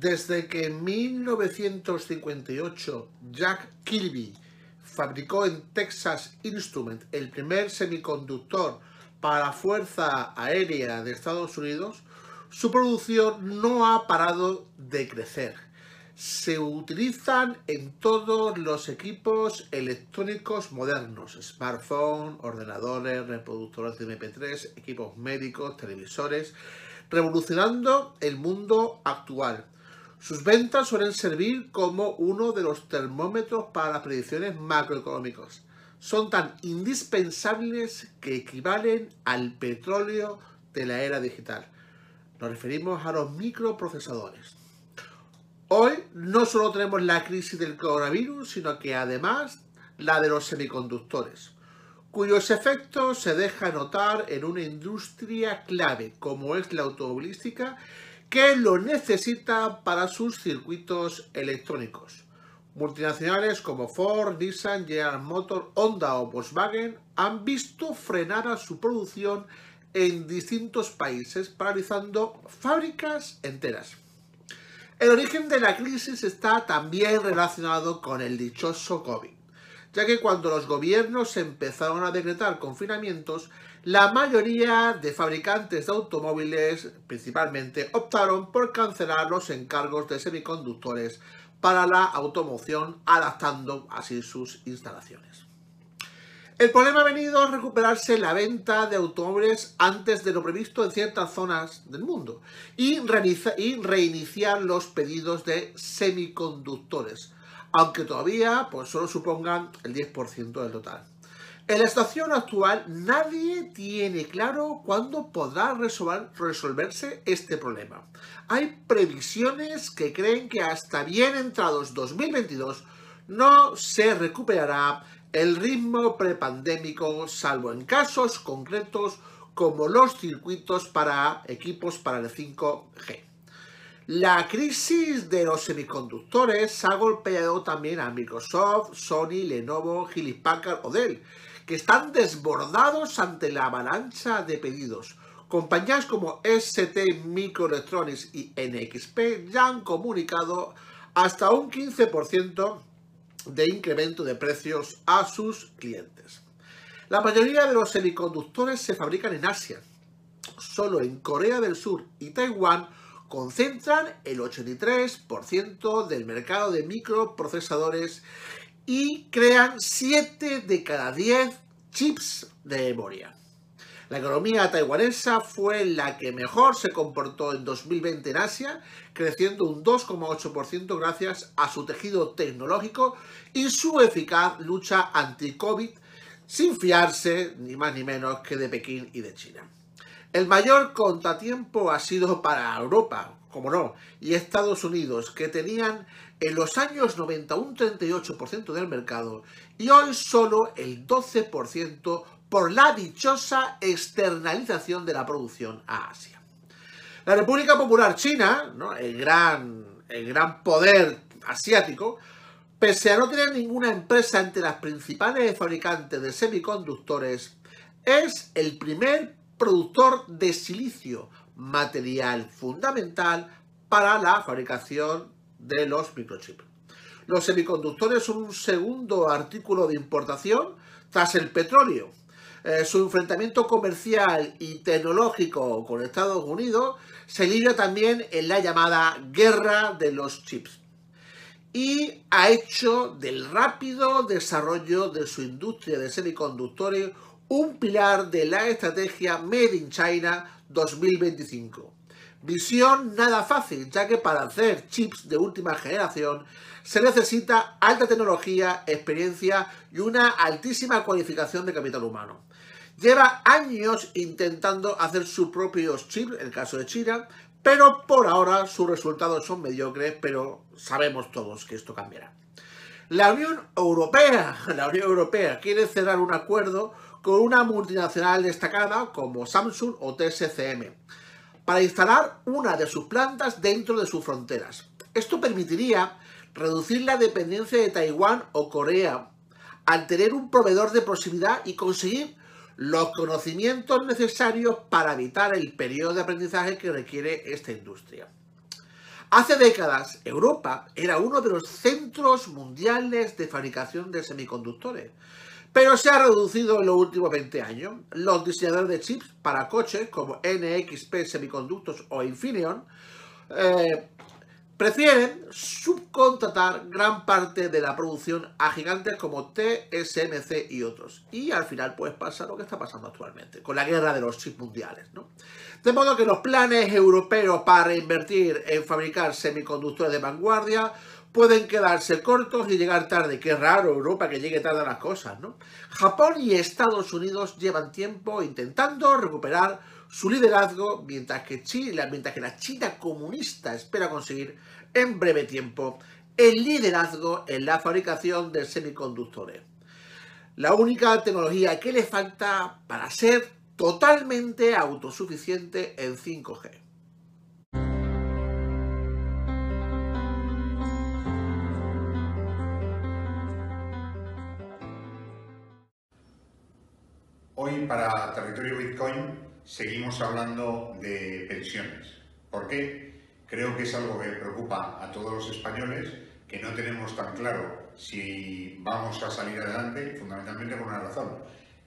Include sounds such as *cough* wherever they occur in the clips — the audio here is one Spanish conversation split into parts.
Desde que en 1958 Jack Kilby fabricó en Texas Instrument el primer semiconductor para la Fuerza Aérea de Estados Unidos, su producción no ha parado de crecer. Se utilizan en todos los equipos electrónicos modernos, smartphones, ordenadores, reproductores de MP3, equipos médicos, televisores, revolucionando el mundo actual. Sus ventas suelen servir como uno de los termómetros para las predicciones macroeconómicas. Son tan indispensables que equivalen al petróleo de la era digital. Nos referimos a los microprocesadores. Hoy no solo tenemos la crisis del coronavirus, sino que además la de los semiconductores, cuyos efectos se dejan notar en una industria clave como es la automovilística que lo necesita para sus circuitos electrónicos. Multinacionales como Ford, Nissan, General Motors, Honda o Volkswagen han visto frenar a su producción en distintos países, paralizando fábricas enteras. El origen de la crisis está también relacionado con el dichoso COVID, ya que cuando los gobiernos empezaron a decretar confinamientos, la mayoría de fabricantes de automóviles principalmente optaron por cancelar los encargos de semiconductores para la automoción, adaptando así sus instalaciones. El problema ha venido a recuperarse la venta de automóviles antes de lo previsto en ciertas zonas del mundo y, reiniciar los pedidos de semiconductores, aunque todavía pues, solo supongan el 10% del total. En la estación actual nadie tiene claro cuándo podrá resolverse este problema. Hay previsiones que creen que hasta bien entrados 2022 no se recuperará el ritmo prepandémico salvo en casos concretos como los circuitos para equipos para el 5G. La crisis de los semiconductores ha golpeado también a Microsoft, Sony, Lenovo, Hewlett Packard o Dell, que están desbordados ante la avalancha de pedidos. Compañías como ST Microelectronics y NXP ya han comunicado hasta un 15% de incremento de precios a sus clientes. La mayoría de los semiconductores se fabrican en Asia. Solo en Corea del Sur y Taiwán concentran el 83% del mercado de microprocesadores y crean 7 de cada 10 chips de memoria. La economía taiwanesa fue la que mejor se comportó en 2020 en Asia, creciendo un 2,8% gracias a su tejido tecnológico y su eficaz lucha anti-COVID, sin fiarse ni más ni menos que de Pekín y de China. El mayor contratiempo ha sido para Europa, como no, y Estados Unidos, que tenían en los años 90 un 38% del mercado y hoy solo el 12% por la dichosa externalización de la producción a Asia. La República Popular China, el, gran, el gran poder asiático, pese a no tener ninguna empresa entre las principales fabricantes de semiconductores, es el primer productor de silicio, material fundamental para la fabricación de los microchips. Los semiconductores son un segundo artículo de importación tras el petróleo. Eh, su enfrentamiento comercial y tecnológico con Estados Unidos se libra también en la llamada guerra de los chips y ha hecho del rápido desarrollo de su industria de semiconductores un pilar de la estrategia Made in China 2025 Misión nada fácil, ya que para hacer chips de última generación se necesita alta tecnología, experiencia y una altísima cualificación de capital humano. Lleva años intentando hacer sus propios chips, en el caso de China, pero por ahora sus resultados son mediocres, pero sabemos todos que esto cambiará. La Unión Europea, *laughs* la Unión Europea quiere cerrar un acuerdo con una multinacional destacada como Samsung o TSCM para instalar una de sus plantas dentro de sus fronteras. Esto permitiría reducir la dependencia de Taiwán o Corea al tener un proveedor de proximidad y conseguir los conocimientos necesarios para evitar el periodo de aprendizaje que requiere esta industria. Hace décadas, Europa era uno de los centros mundiales de fabricación de semiconductores, pero se ha reducido en los últimos 20 años. Los diseñadores de chips para coches como NXP Semiconductos o Infineon eh, prefieren subcontratar gran parte de la producción a gigantes como TSMC y otros. Y al final pues pasa lo que está pasando actualmente, con la guerra de los chips mundiales. ¿no? De modo que los planes europeos para invertir en fabricar semiconductores de vanguardia pueden quedarse cortos y llegar tarde. Qué raro Europa que llegue tarde a las cosas, ¿no? Japón y Estados Unidos llevan tiempo intentando recuperar su liderazgo, mientras que, Chile, mientras que la China comunista espera conseguir en breve tiempo el liderazgo en la fabricación de semiconductores. La única tecnología que le falta para ser totalmente autosuficiente en 5G. Hoy para Territorio Bitcoin seguimos hablando de pensiones. ¿Por qué? Creo que es algo que preocupa a todos los españoles, que no tenemos tan claro si vamos a salir adelante, fundamentalmente por una razón.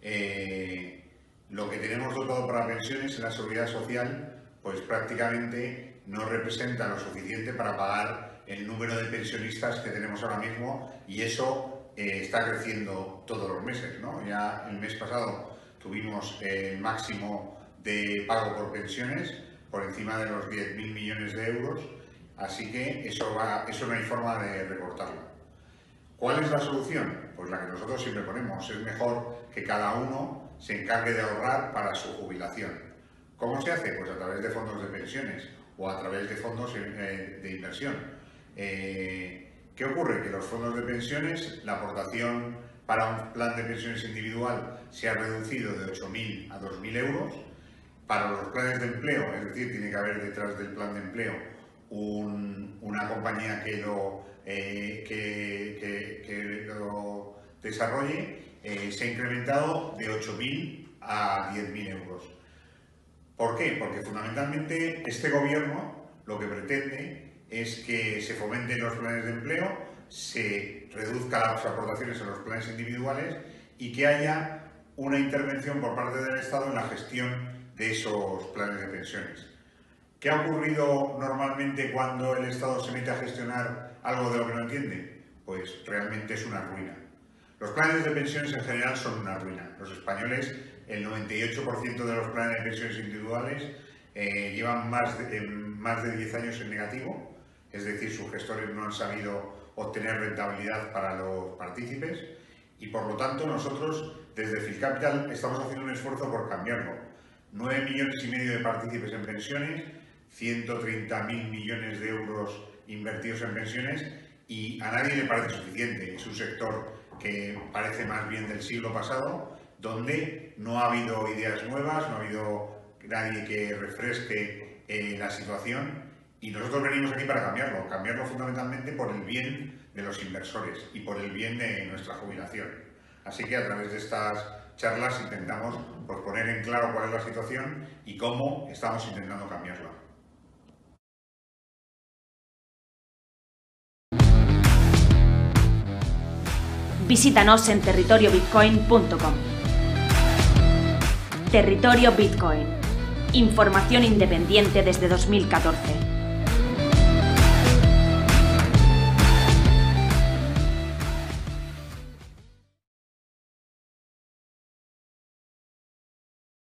Eh, lo que tenemos dotado para pensiones en la seguridad social, pues prácticamente no representa lo suficiente para pagar el número de pensionistas que tenemos ahora mismo y eso eh, está creciendo todos los meses. Ya el mes pasado tuvimos el máximo de pago por pensiones por encima de los 10.000 millones de euros, así que eso, no hay forma de recortarlo. ¿Cuál es la solución? Pues la que nosotros siempre ponemos, es mejor que cada uno se encargue de ahorrar para su jubilación. ¿Cómo se hace? Pues a través de fondos de pensiones o a través de fondos eh, de inversión. Eh, ¿Qué ocurre? Que los fondos de pensiones, la aportación para un plan de pensiones individual se ha reducido de 8.000 a 2.000 euros para los planes de empleo, es decir, tiene que haber detrás del plan de empleo una compañía que lo, eh, que, lo desarrolle, eh, se ha incrementado de 8.000 a 10.000 euros. ¿Por qué? Porque fundamentalmente este gobierno lo que pretende es que se fomenten los planes de empleo, se reduzcan las aportaciones a los planes individuales y que haya una intervención por parte del Estado en la gestión de esos planes de pensiones. ¿Qué ha ocurrido normalmente cuando el Estado se mete a gestionar algo de lo que no entiende? Pues realmente es una ruina. Los planes de pensiones en general son una ruina. Los españoles, el 98% de los planes de pensiones individuales eh, llevan más de, más de 10 años en negativo, es decir, sus gestores no han sabido obtener rentabilidad para los partícipes y por lo tanto nosotros desde Fiscapital estamos haciendo un esfuerzo por cambiarlo 9 millones y medio de partícipes en pensiones, 130.000 millones de euros invertidos en pensiones y a nadie le parece suficiente. Es un sector que parece más bien del siglo pasado, donde no ha habido ideas nuevas, no ha habido nadie que refresque eh, la situación y nosotros venimos aquí para cambiarlo, cambiarlo fundamentalmente por el bien de los inversores y por el bien de nuestra jubilación. Así que a través de estas charlas intentamos pues, poner en claro cuál es la situación y cómo estamos intentando cambiarla. Visítanos en territoriobitcoin.com. Territorio Bitcoin. Información independiente desde 2014.